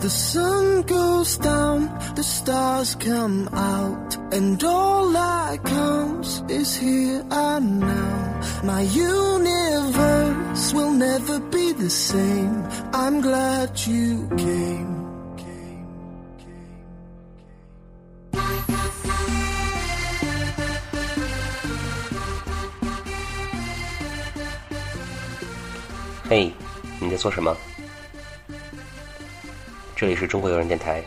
The sun goes down, the stars come out, and all that counts is here and now. My universe will never be the same. I'm glad you came. came, came. 嘿，你在做什么？ 这里是中国有人电台。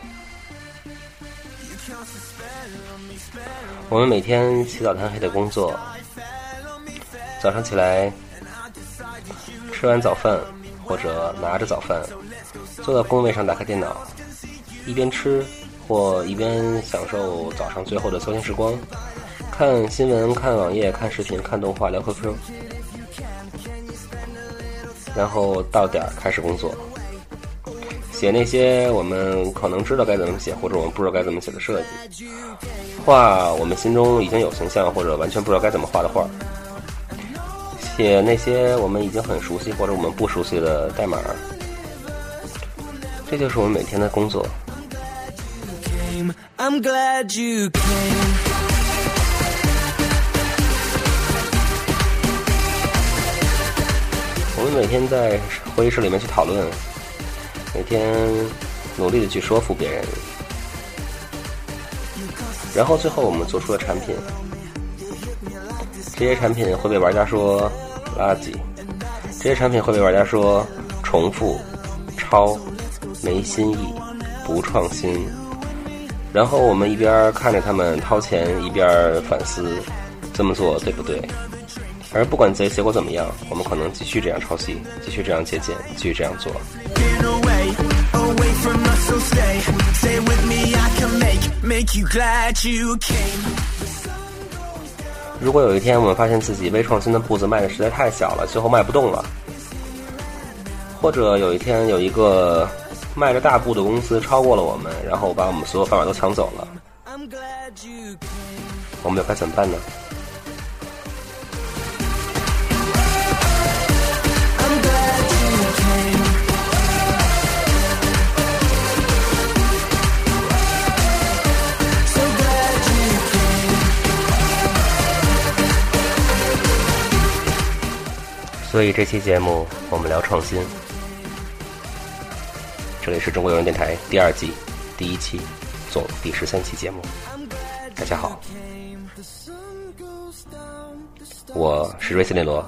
我们每天起早贪黑的工作，早上起来吃完早饭，或者拿着早饭，坐到工位上打开电脑，一边吃或一边享受早上最后的休闲时光，看新闻、看网页、看视频、看动画、聊 QQ。然后到点儿开始工作，写那些我们可能知道该怎么写，或者我们不知道该怎么写的设计，画我们心中已经有形象或者完全不知道该怎么画的画，写那些我们已经很熟悉或者我们不熟悉的代码，这就是我们每天的工作。I'm glad you came. 我们每天在会议室里面去讨论，每天努力的去说服别人，然后最后我们做出了产品。这些产品会被玩家说垃圾，这些产品会被玩家说重复、抄、没新意、不创新。然后我们一边看着他们掏钱，一边反思这么做对不对。而不管结结果怎么样，我们可能继续这样抄袭，继续这样借鉴，继续这样做。away from us, so stay. Stay with me, I can make make you glad you came. 如果有一天我们发现自己微创新的步子迈的实在太小了，最后迈不动了，或者有一天有一个迈着大步的公司超过了我们，然后把我们所有饭碗都抢走了，我们又该怎么办呢？所以这期节目我们聊创新。这里是中国有线电台第二季第一期，总第十三期节目。大家好，我是瑞斯林罗。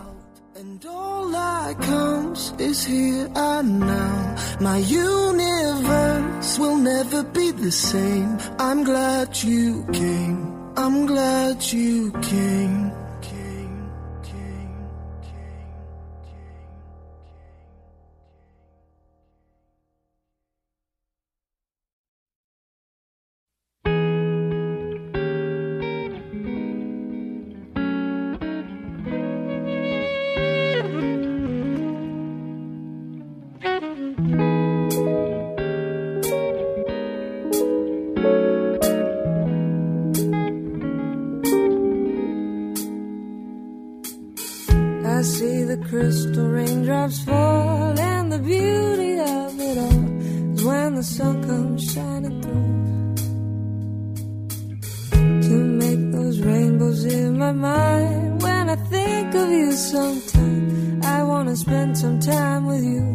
Of you sometime, I wanna spend some time with you.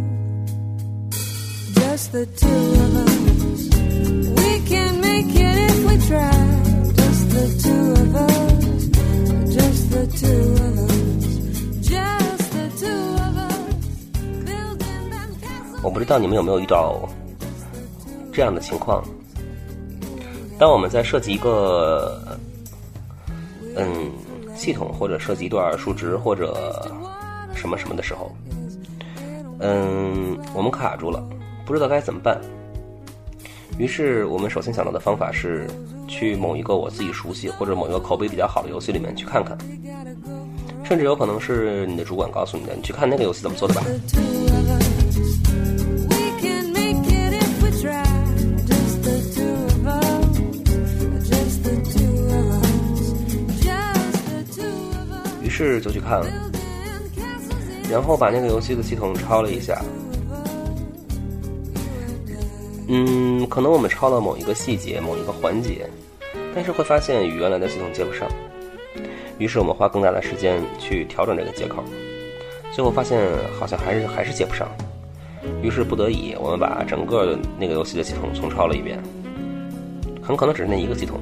Just the two of us. We can make it if we try. Just the two of us. Just the two of us just the two of us 我不知道你们有没有遇到这样的情况。当我们在设计一个嗯系统，或者设计一段数值或者什么什么的时候，嗯，我们卡住了，不知道该怎么办。于是我们首先想到的方法是去某一个我自己熟悉或者某一个口碑比较好的游戏里面去看看，甚至有可能是你的主管告诉你的，你去看那个游戏怎么做的吧。是就去看了。然后把那个游戏的系统抄了一下，嗯，可能我们抄了某一个细节、某一个环节，但是会发现与原来的系统接不上，于是我们花更大的时间去调整这个接口，最后发现好像还是还是接不上，于是不得已，我们把整个那个游戏的系统重抄了一遍，很可能只是那一个系统，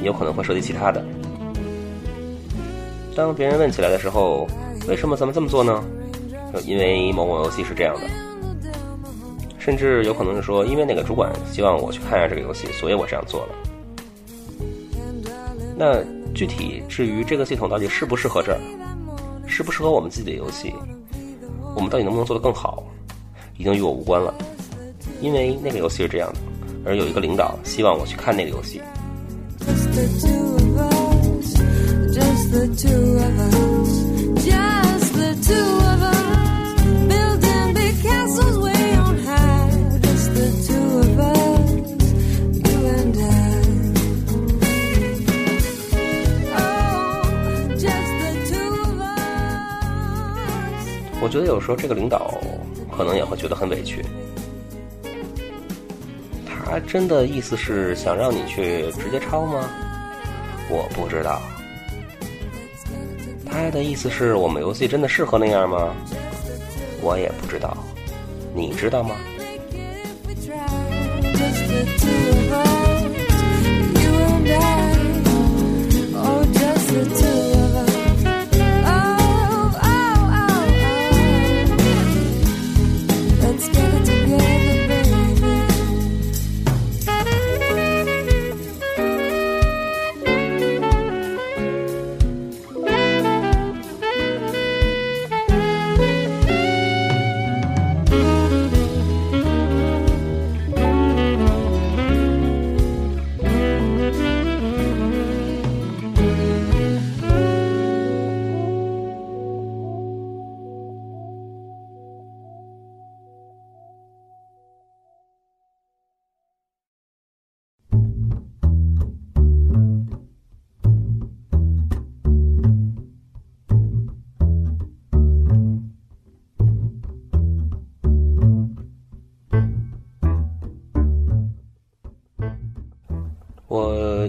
也有可能会涉及其他的。当别人问起来的时候，为什么咱们这么做呢？因为某某游戏是这样的，甚至有可能是说，因为那个主管希望我去看一下这个游戏，所以我这样做了。那具体至于这个系统到底适不适合这儿，适不适合我们自己的游戏，我们到底能不能做得更好，已经与我无关了。因为那个游戏是这样的，而有一个领导希望我去看那个游戏。我觉得有时候这个领导可能也会觉得很委屈。他真的意思是想让你去直接抄吗？我不知道。他的意思是我们游戏真的适合那样吗？我也不知道，你知道吗？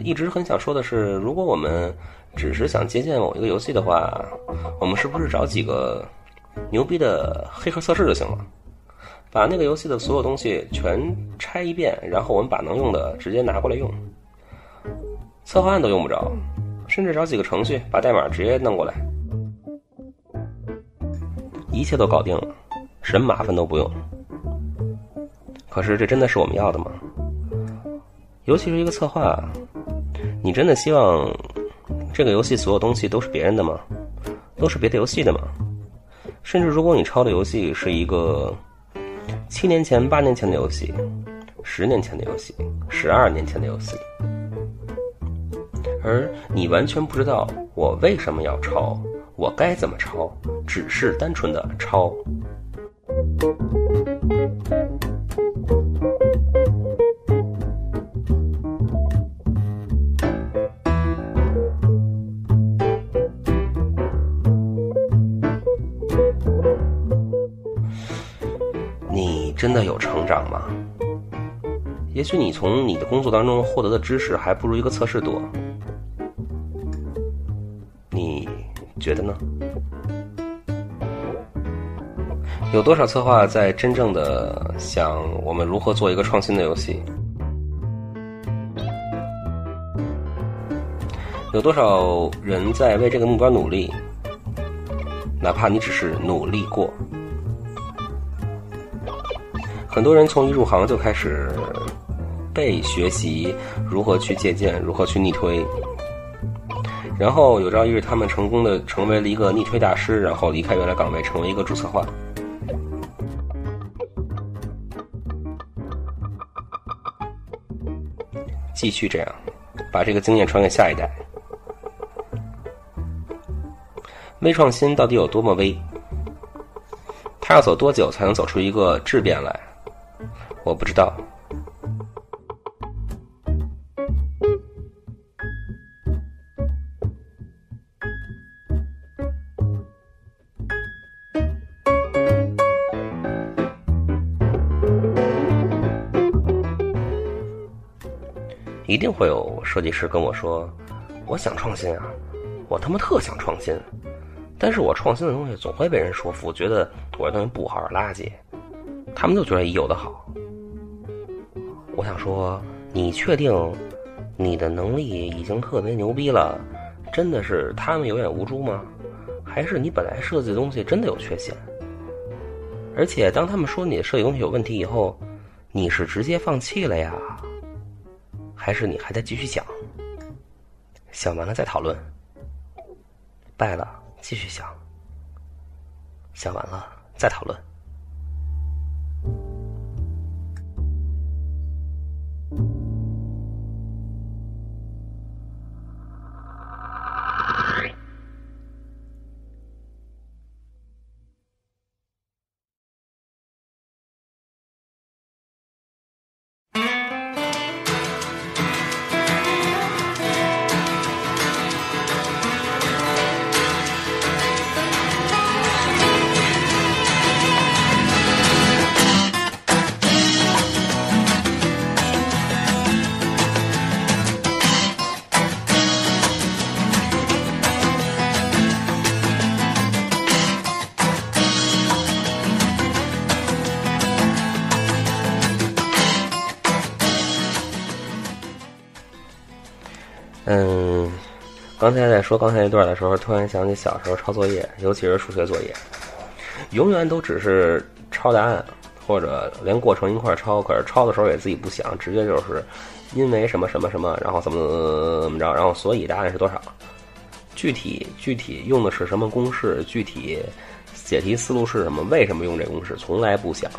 一直很想说的是，如果我们只是想借鉴某一个游戏的话，我们是不是找几个牛逼的黑客测试就行了？把那个游戏的所有东西全拆一遍，然后我们把能用的直接拿过来用，策划案都用不着，甚至找几个程序把代码直接弄过来，一切都搞定了，什么麻烦都不用。可是这真的是我们要的吗？尤其是一个策划，你真的希望这个游戏所有东西都是别人的吗？都是别的游戏的吗？甚至如果你抄的游戏是一个七年前、八年前的游戏，十年前的游戏，十二年前的游戏，而你完全不知道我为什么要抄，我该怎么抄，只是单纯的抄。真的有成长吗？也许你从你的工作当中获得的知识还不如一个测试多，你觉得呢？有多少策划在真正的想我们如何做一个创新的游戏？有多少人在为这个目标努力？哪怕你只是努力过。很多人从一入行就开始被学习如何去借鉴，如何去逆推，然后有朝一日他们成功的成为了一个逆推大师，然后离开原来岗位，成为一个主策划，继续这样，把这个经验传给下一代。微创新到底有多么微？它要走多久才能走出一个质变来？我不知道。一定会有设计师跟我说：“我想创新啊，我他妈特想创新。”但是我创新的东西总会被人说服，觉得我这东西不好，是垃圾。他们就觉得有的好。我想说，你确定你的能力已经特别牛逼了？真的是他们有眼无珠吗？还是你本来设计的东西真的有缺陷？而且当他们说你的设计东西有问题以后，你是直接放弃了呀，还是你还在继续想？想完了再讨论，败了。继续想，想完了再讨论。说刚才那段的时候，突然想起小时候抄作业，尤其是数学作业，永远都只是抄答案，或者连过程一块抄。可是抄的时候也自己不想，直接就是因为什么什么什么，然后怎么怎么着，然后所以答案是多少？具体具体用的是什么公式？具体解题思路是什么？为什么用这公式？从来不想。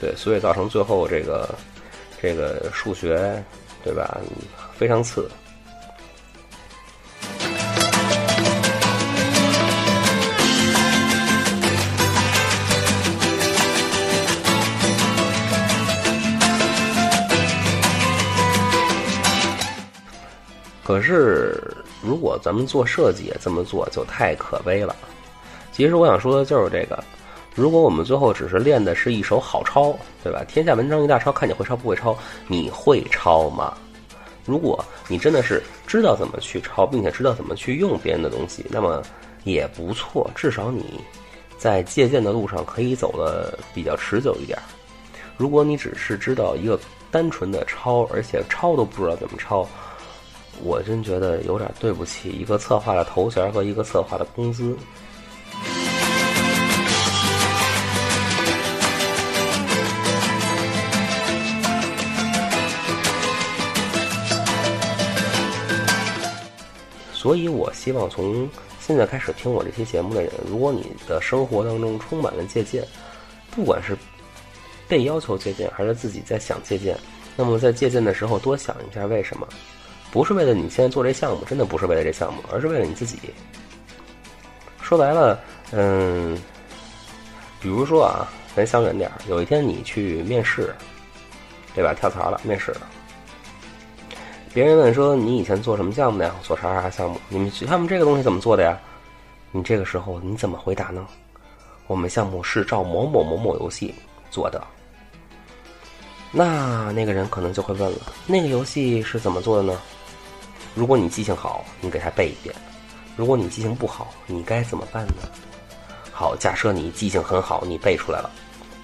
对，所以造成最后这个这个数学，对吧？非常次。可是，如果咱们做设计也这么做，就太可悲了。其实我想说的就是这个：如果我们最后只是练的是一手好抄，对吧？天下文章一大抄，看你会抄不会抄？你会抄吗？如果你真的是知道怎么去抄，并且知道怎么去用别人的东西，那么也不错。至少你在借鉴的路上可以走的比较持久一点。如果你只是知道一个单纯的抄，而且抄都不知道怎么抄。我真觉得有点对不起一个策划的头衔和一个策划的工资。所以我希望从现在开始听我这期节目的人，如果你的生活当中充满了借鉴，不管是被要求借鉴，还是自己在想借鉴，那么在借鉴的时候多想一下为什么。不是为了你现在做这项目，真的不是为了这项目，而是为了你自己。说白了，嗯，比如说啊，咱想远点儿，有一天你去面试，对吧？跳槽了，面试了。别人问说你以前做什么项目的呀？做啥啥项目？你们他们这个东西怎么做的呀？你这个时候你怎么回答呢？我们项目是照某某某某游戏做的。那那个人可能就会问了，那个游戏是怎么做的呢？如果你记性好，你给他背一遍；如果你记性不好，你该怎么办呢？好，假设你记性很好，你背出来了，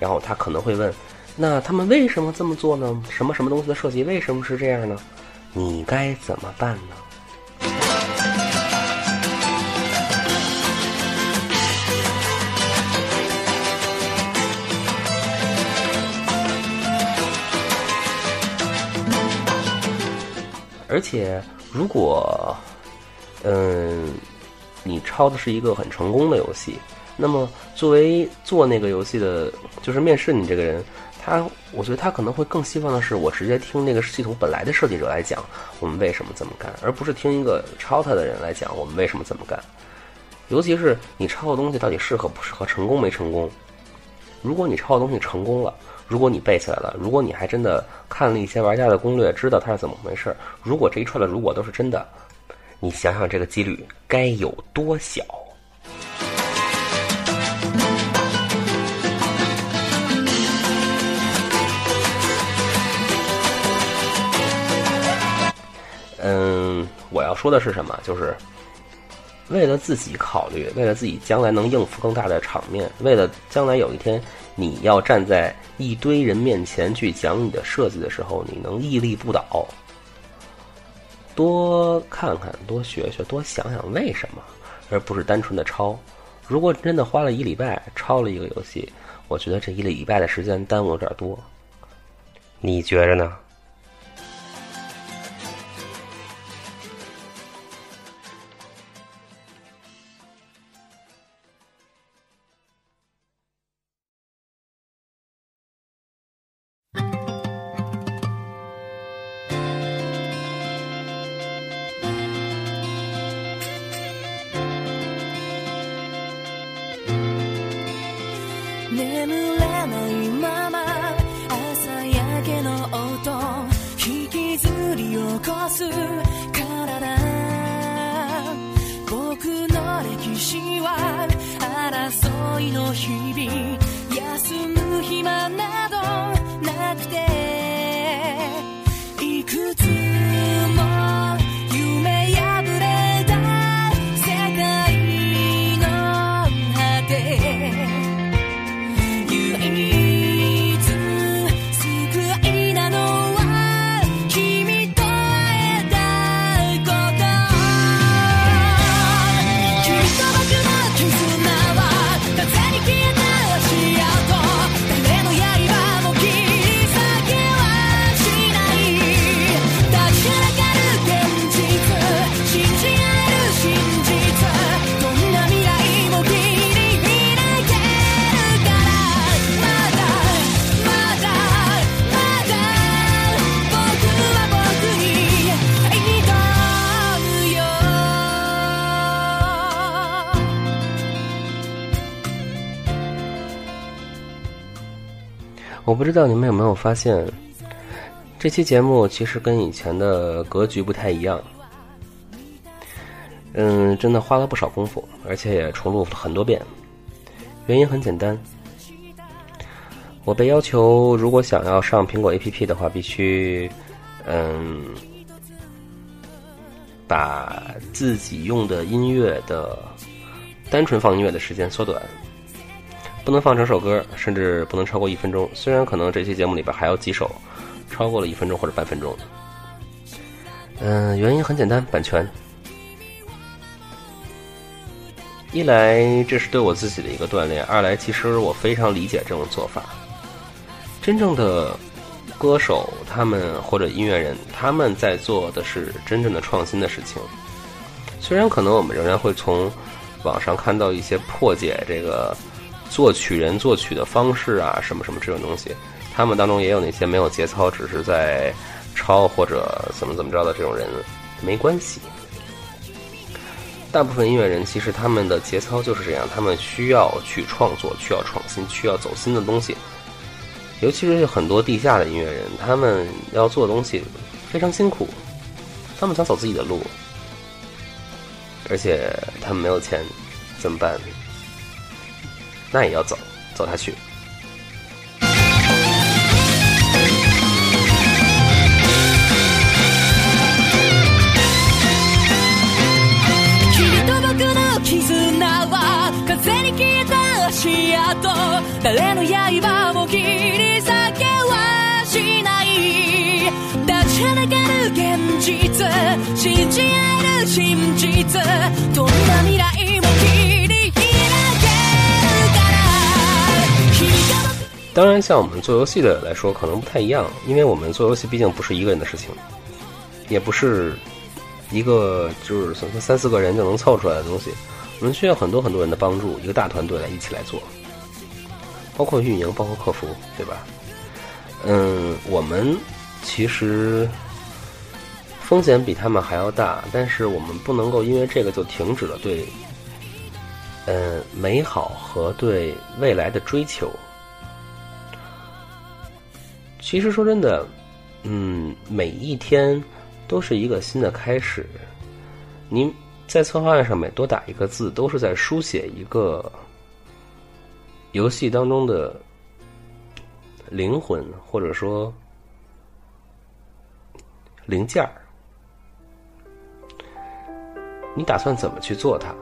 然后他可能会问：那他们为什么这么做呢？什么什么东西的设计为什么是这样呢？你该怎么办呢？而且。如果，嗯，你抄的是一个很成功的游戏，那么作为做那个游戏的，就是面试你这个人，他，我觉得他可能会更希望的是，我直接听那个系统本来的设计者来讲，我们为什么这么干，而不是听一个抄他的人来讲，我们为什么这么干。尤其是你抄的东西到底适合不适合，成功没成功？如果你抄的东西成功了。如果你背起来了，如果你还真的看了一些玩家的攻略，知道它是怎么回事如果这一串的如果都是真的，你想想这个几率该有多小？嗯，我要说的是什么？就是为了自己考虑，为了自己将来能应付更大的场面，为了将来有一天你要站在一堆人面前去讲你的设计的时候，你能屹立不倒。多看看，多学学，多想想为什么，而不是单纯的抄。如果真的花了一礼拜抄了一个游戏，我觉得这一礼拜的时间耽误有点多。你觉着呢？眠れないまま朝焼けの音引きずり起こす体。僕の歴史は争いの日。我不知道你们有没有发现，这期节目其实跟以前的格局不太一样。嗯，真的花了不少功夫，而且也重录了很多遍。原因很简单，我被要求如果想要上苹果 APP 的话，必须嗯把自己用的音乐的单纯放音乐的时间缩短。不能放整首歌，甚至不能超过一分钟。虽然可能这期节目里边还有几首超过了一分钟或者半分钟。嗯，原因很简单，版权。一来这是对我自己的一个锻炼，二来其实我非常理解这种做法。真正的歌手他们或者音乐人，他们在做的是真正的创新的事情。虽然可能我们仍然会从网上看到一些破解这个。作曲人作曲的方式啊，什么什么这种东西，他们当中也有那些没有节操，只是在抄或者怎么怎么着的这种人，没关系。大部分音乐人其实他们的节操就是这样，他们需要去创作，需要创新，需要走新的东西。尤其是很多地下的音乐人，他们要做的东西非常辛苦，他们想走自己的路，而且他们没有钱，怎么办？那也要走，走下去。君と僕の絆は風に消えた足跡誰の刃も切り裂けはしない立ちはだかる現実信じ合える真実当然，像我们做游戏的来说，可能不太一样，因为我们做游戏毕竟不是一个人的事情，也不是一个就是三四个人就能凑出来的东西，我们需要很多很多人的帮助，一个大团队来一起来做，包括运营，包括客服，对吧？嗯，我们其实风险比他们还要大，但是我们不能够因为这个就停止了对，嗯，美好和对未来的追求。其实说真的，嗯，每一天都是一个新的开始。您在策划案上面多打一个字，都是在书写一个游戏当中的灵魂，或者说零件儿。你打算怎么去做它？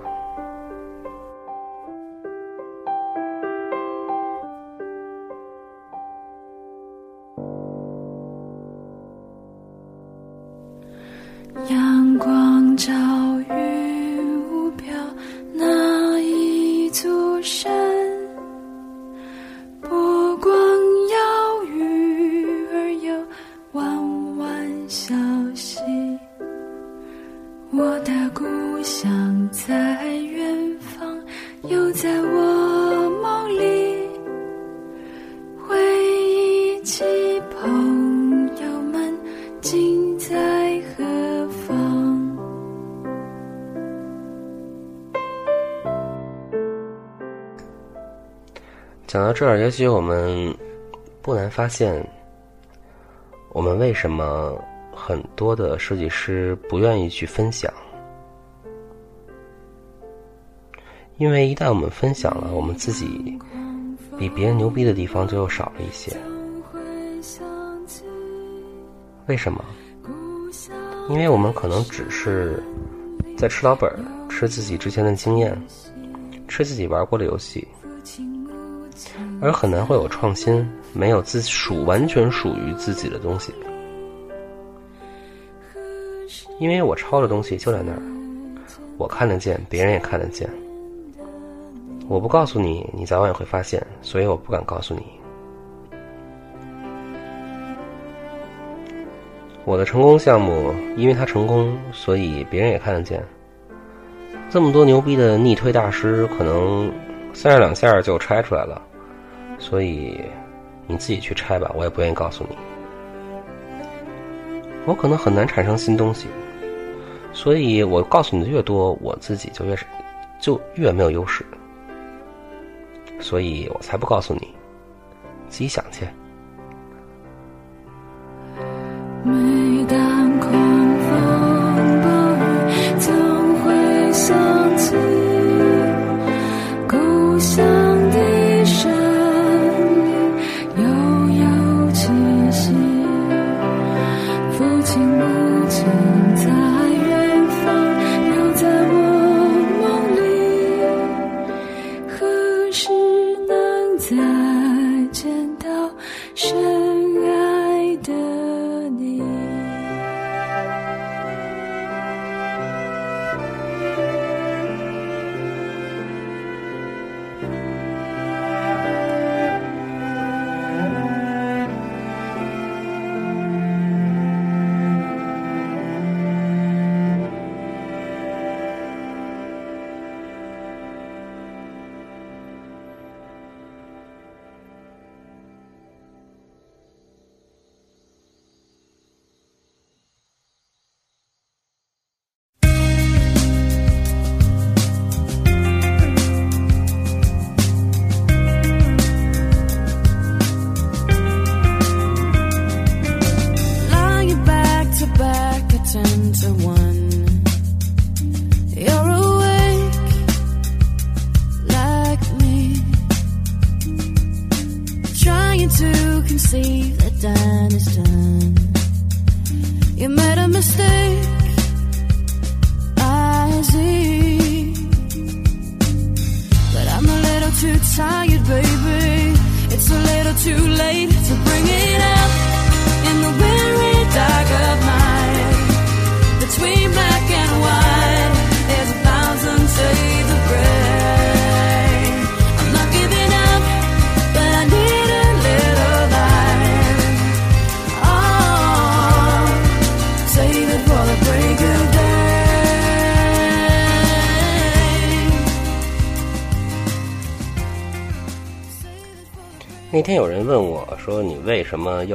讲到这儿，也许我们不难发现，我们为什么很多的设计师不愿意去分享，因为一旦我们分享了，我们自己比别人牛逼的地方就又少了一些。为什么？因为我们可能只是在吃老本儿，吃自己之前的经验，吃自己玩过的游戏。而很难会有创新，没有自属完全属于自己的东西。因为我抄的东西就在那儿，我看得见，别人也看得见。我不告诉你，你早晚也会发现，所以我不敢告诉你。我的成功项目，因为它成功，所以别人也看得见。这么多牛逼的逆推大师，可能三下两下就拆出来了。所以你自己去拆吧，我也不愿意告诉你。我可能很难产生新东西，所以我告诉你的越多，我自己就越是就越没有优势，所以我才不告诉你，自己想去。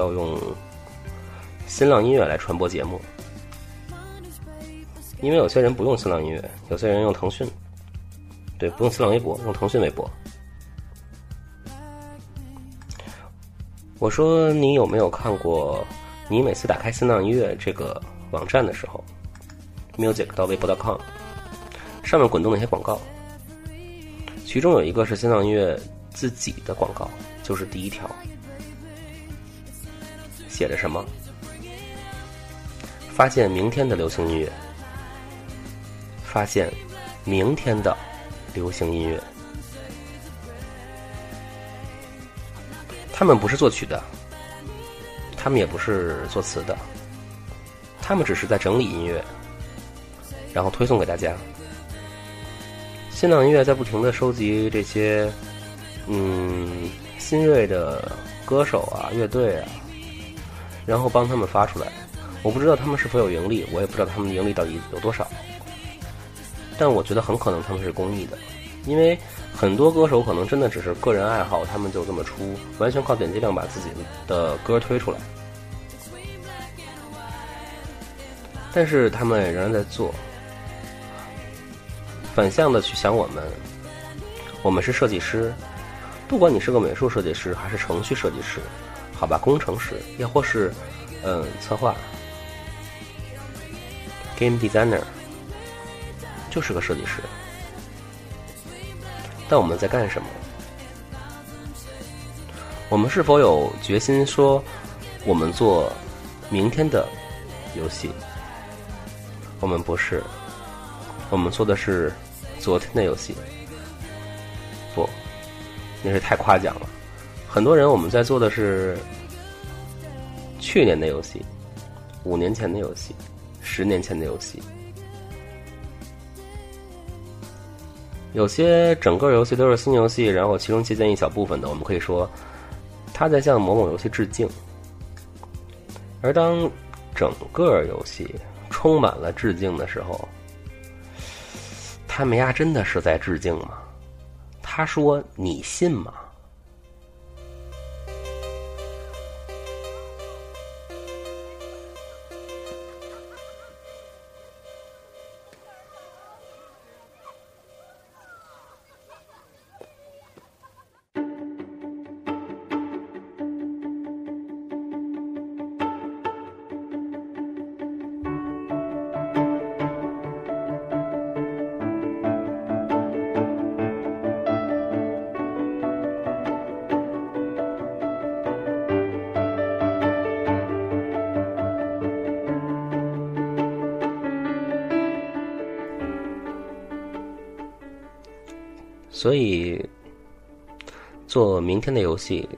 要用新浪音乐来传播节目？”因为有些人不用新浪音乐，有些人用腾讯，对，不用新浪微博，用腾讯微博。我说你有没有看过？你每次打开新浪音乐这个网站的时候，music 到微博 .com 上面滚动的一些广告，其中有一个是新浪音乐自己的广告，就是第一条，写着什么？发现明天的流行音乐，发现明天的流行音乐。他们不是作曲的，他们也不是作词的，他们只是在整理音乐，然后推送给大家。新浪音乐在不停的收集这些，嗯，新锐的歌手啊、乐队啊，然后帮他们发出来。我不知道他们是否有盈利，我也不知道他们的盈利到底有多少，但我觉得很可能他们是公益的，因为很多歌手可能真的只是个人爱好，他们就这么出，完全靠点击量把自己的歌推出来。但是他们仍然在做。反向的去想我们，我们是设计师，不管你是个美术设计师还是程序设计师，好吧，工程师，也或是嗯策划，game designer，就是个设计师。但我们在干什么？我们是否有决心说，我们做明天的游戏？我们不是，我们做的是。昨天的游戏，不，那是太夸奖了。很多人我们在做的是去年的游戏，五年前的游戏，十年前的游戏。有些整个游戏都是新游戏，然后其中借鉴一小部分的，我们可以说他在向某某游戏致敬。而当整个游戏充满了致敬的时候，他们家真的是在致敬吗？他说：“你信吗？”所以，做明天的游戏，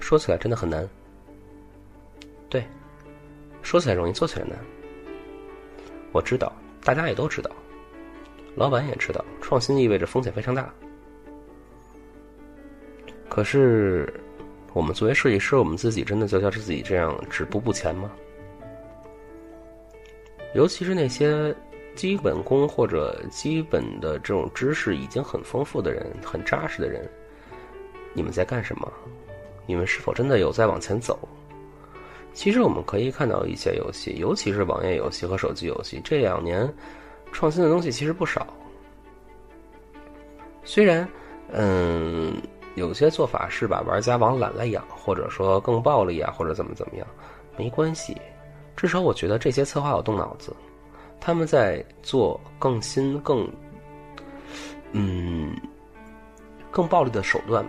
说起来真的很难。对，说起来容易，做起来难。我知道，大家也都知道，老板也知道，创新意味着风险非常大。可是，我们作为设计师，我们自己真的就像是自己这样止步不前吗？尤其是那些。基本功或者基本的这种知识已经很丰富的人，很扎实的人，你们在干什么？你们是否真的有在往前走？其实我们可以看到一些游戏，尤其是网页游戏和手机游戏，这两年创新的东西其实不少。虽然，嗯，有些做法是把玩家往懒了养，或者说更暴力啊，或者怎么怎么样，没关系，至少我觉得这些策划有动脑子。他们在做更新、更嗯、更暴力的手段。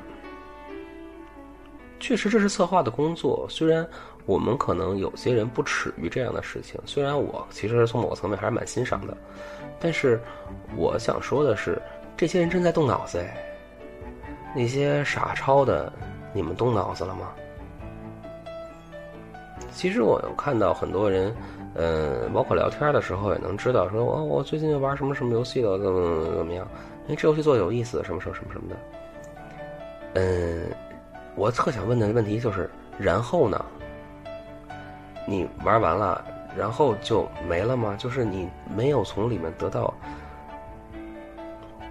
确实，这是策划的工作。虽然我们可能有些人不耻于这样的事情，虽然我其实从某个层面还是蛮欣赏的，但是我想说的是，这些人正在动脑子。哎，那些傻抄的，你们动脑子了吗？其实我看到很多人。嗯，包括聊天的时候也能知道，说哦，我最近玩什么什么游戏了，怎么怎么怎么样？因为，这游戏做的有意思，什么什么什么什么的。嗯，我特想问的问题就是，然后呢？你玩完了，然后就没了吗？就是你没有从里面得到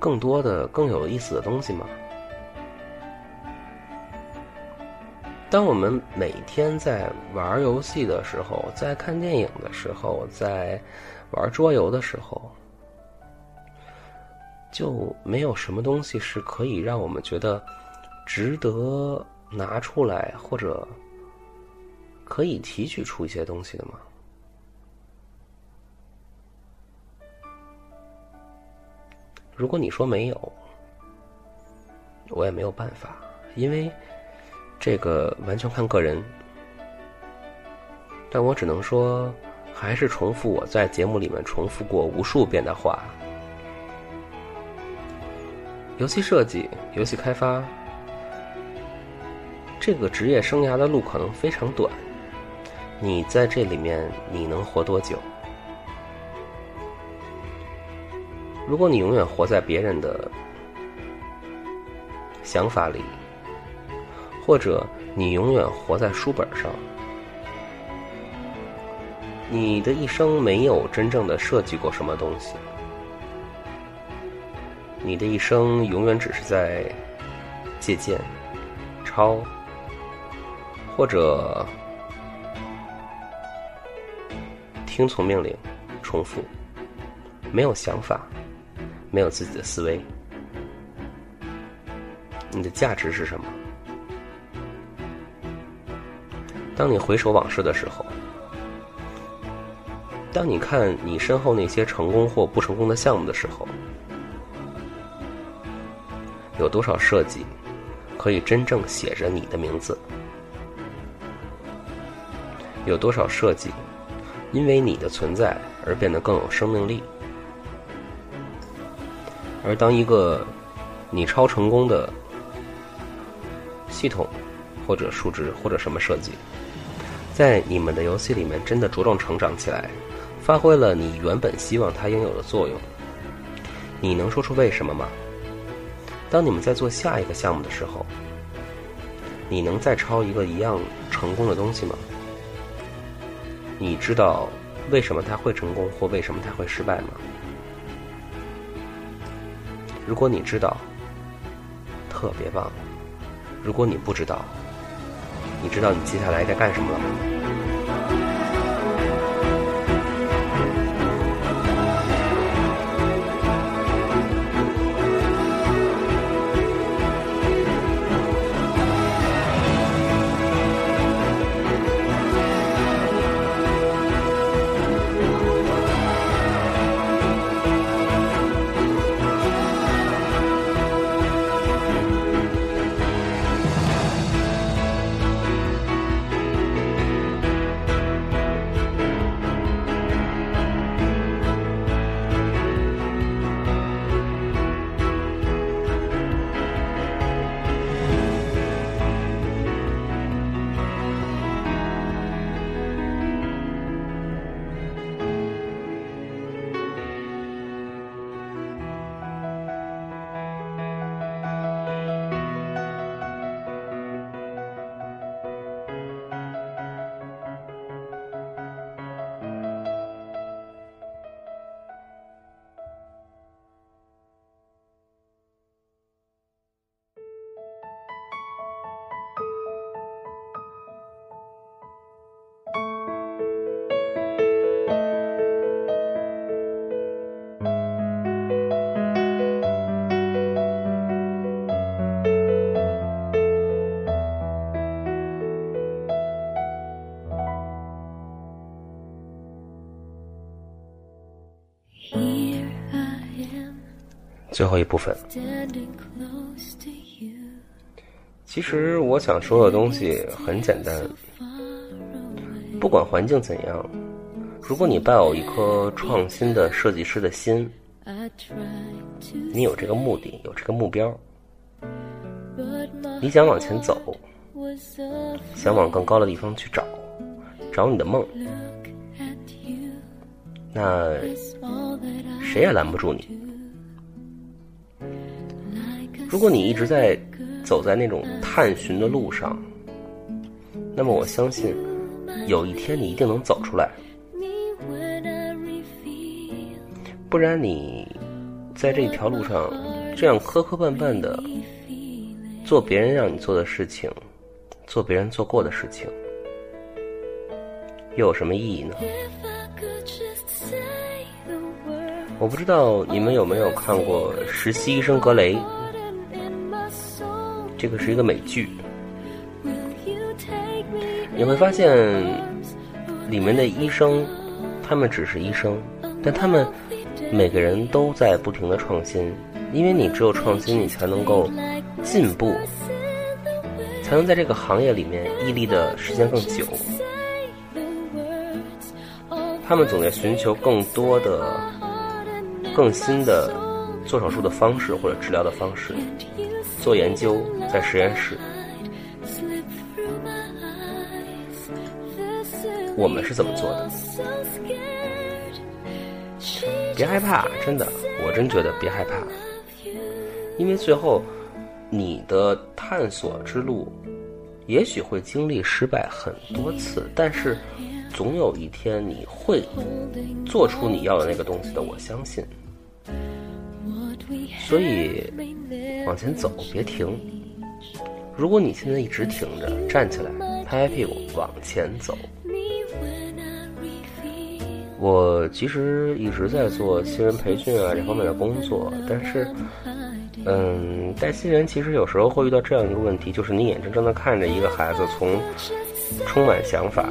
更多的、更有意思的东西吗？当我们每天在玩游戏的时候，在看电影的时候，在玩桌游的时候，就没有什么东西是可以让我们觉得值得拿出来，或者可以提取出一些东西的吗？如果你说没有，我也没有办法，因为。这个完全看个人，但我只能说，还是重复我在节目里面重复过无数遍的话：游戏设计、游戏开发，这个职业生涯的路可能非常短。你在这里面，你能活多久？如果你永远活在别人的想法里，或者你永远活在书本上，你的一生没有真正的设计过什么东西，你的一生永远只是在借鉴、抄，或者听从命令、重复，没有想法，没有自己的思维，你的价值是什么？当你回首往事的时候，当你看你身后那些成功或不成功的项目的时候，有多少设计可以真正写着你的名字？有多少设计因为你的存在而变得更有生命力？而当一个你超成功的系统，或者数值，或者什么设计，在你们的游戏里面真的茁壮成长起来，发挥了你原本希望它应有的作用，你能说出为什么吗？当你们在做下一个项目的时候，你能再抄一个一样成功的东西吗？你知道为什么它会成功或为什么它会失败吗？如果你知道，特别棒；如果你不知道，你知道你接下来该干什么了吗？最后一部分，其实我想说的东西很简单，不管环境怎样，如果你抱有一颗创新的设计师的心，你有这个目的，有这个目标，你想往前走，想往更高的地方去找，找你的梦，那谁也拦不住你。如果你一直在走在那种探寻的路上，那么我相信，有一天你一定能走出来。不然你在这条路上这样磕磕绊绊的做别人让你做的事情，做别人做过的事情，又有什么意义呢？我不知道你们有没有看过《实习医生格雷》。这个是一个美剧，你会发现里面的医生，他们只是医生，但他们每个人都在不停的创新，因为你只有创新，你才能够进步，才能在这个行业里面屹立的时间更久。他们总在寻求更多的、更新的做手术的方式或者治疗的方式，做研究，在实验室。我们是怎么做的？别害怕，真的，我真觉得别害怕，因为最后你的探索之路也许会经历失败很多次，但是总有一天你会做出你要的那个东西的，我相信。所以往前走，别停。如果你现在一直挺着，站起来，拍拍屁股，往前走。我其实一直在做新人培训啊这方面的工作，但是，嗯，带新人其实有时候会遇到这样一个问题，就是你眼睁睁的看着一个孩子从充满想法、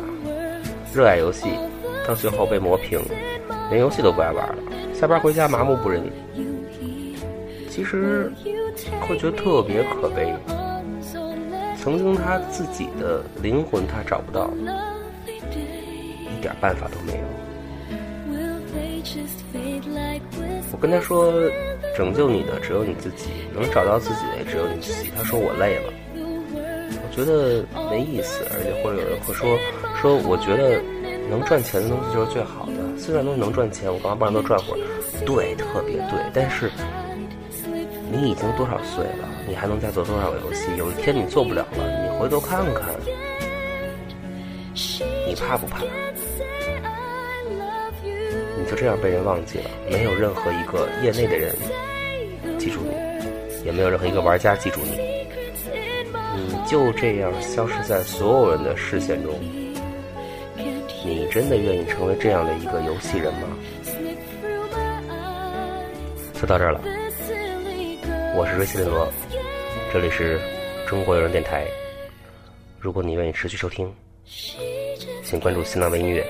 热爱游戏，到最后被磨平，连游戏都不爱玩了，下班回家麻木不仁，其实会觉得特别可悲。曾经他自己的灵魂他找不到，一点办法都没有。我跟他说，拯救你的只有你自己，能找到自己的也只有你自己。他说我累了，我觉得没意思，而且或者有人会说说，我觉得能赚钱的东西就是最好的。虽然东西能赚钱，我干嘛不让它赚会儿？对，特别对。但是你已经多少岁了？你还能再做多少个游戏？有一天你做不了了，你回头看看，你怕不怕？你就这样被人忘记了，没有任何一个业内的人记住你，也没有任何一个玩家记住你，你就这样消失在所有人的视线中。你真的愿意成为这样的一个游戏人吗？就到这儿了，我是瑞希雷罗，这里是中国有人电台。如果你愿意持续收听，请关注新浪微音乐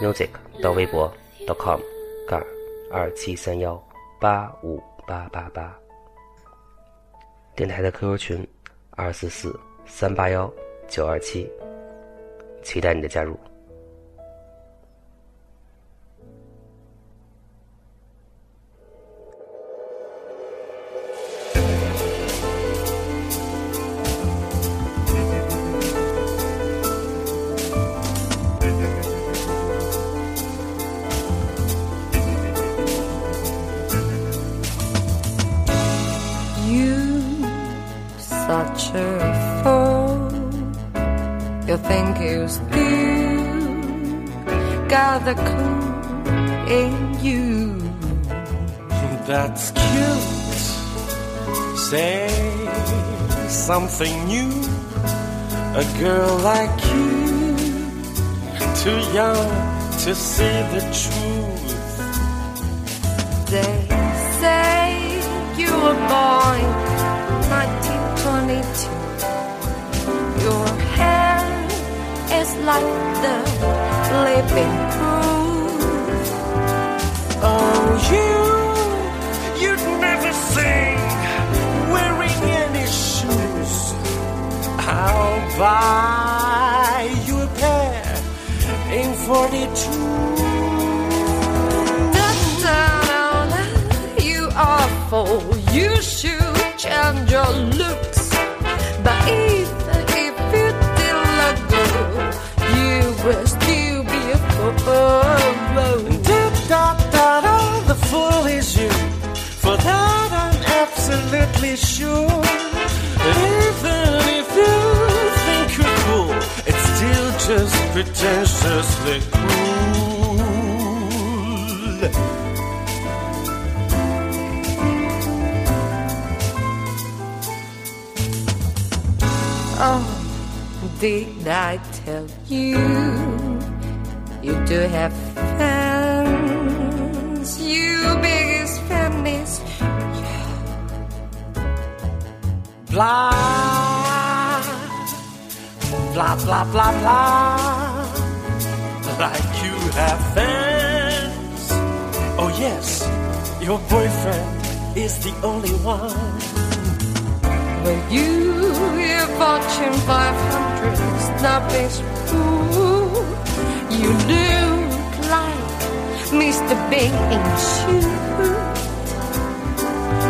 music 到微博。com 杠二七三幺八五八八八，电台的 QQ 群二四四三八幺九二七，期待你的加入。Got the cool in you. That's cute. Say something new. A girl like you, too young to see the truth. They say you were born 1922. Your hair is like the living you, you'd never sing wearing any shoes. I'll buy you a pair in 42. Pretentiously cruel. Oh, did I tell you? You do have fans. You biggest fan is Blah, blah, blah, blah, blah. Like you have fans. Oh, yes, your boyfriend is the only one. Well, you, your Fortune 500 snobbish fool. You look like to be true.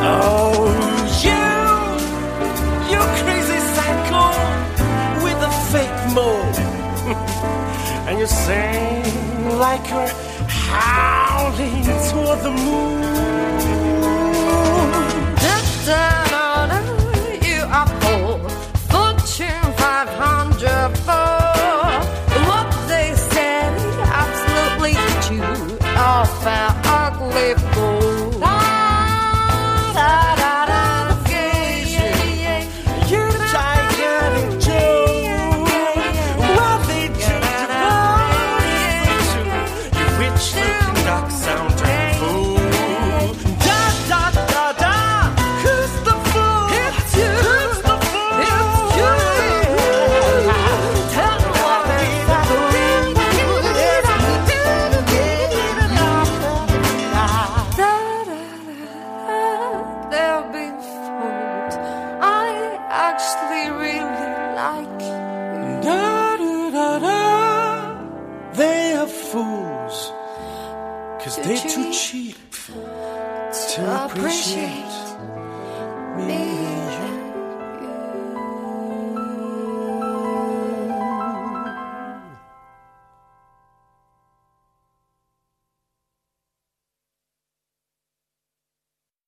Oh, you, you crazy psycho with a fake mood. and you sing like you're howling toward the moon.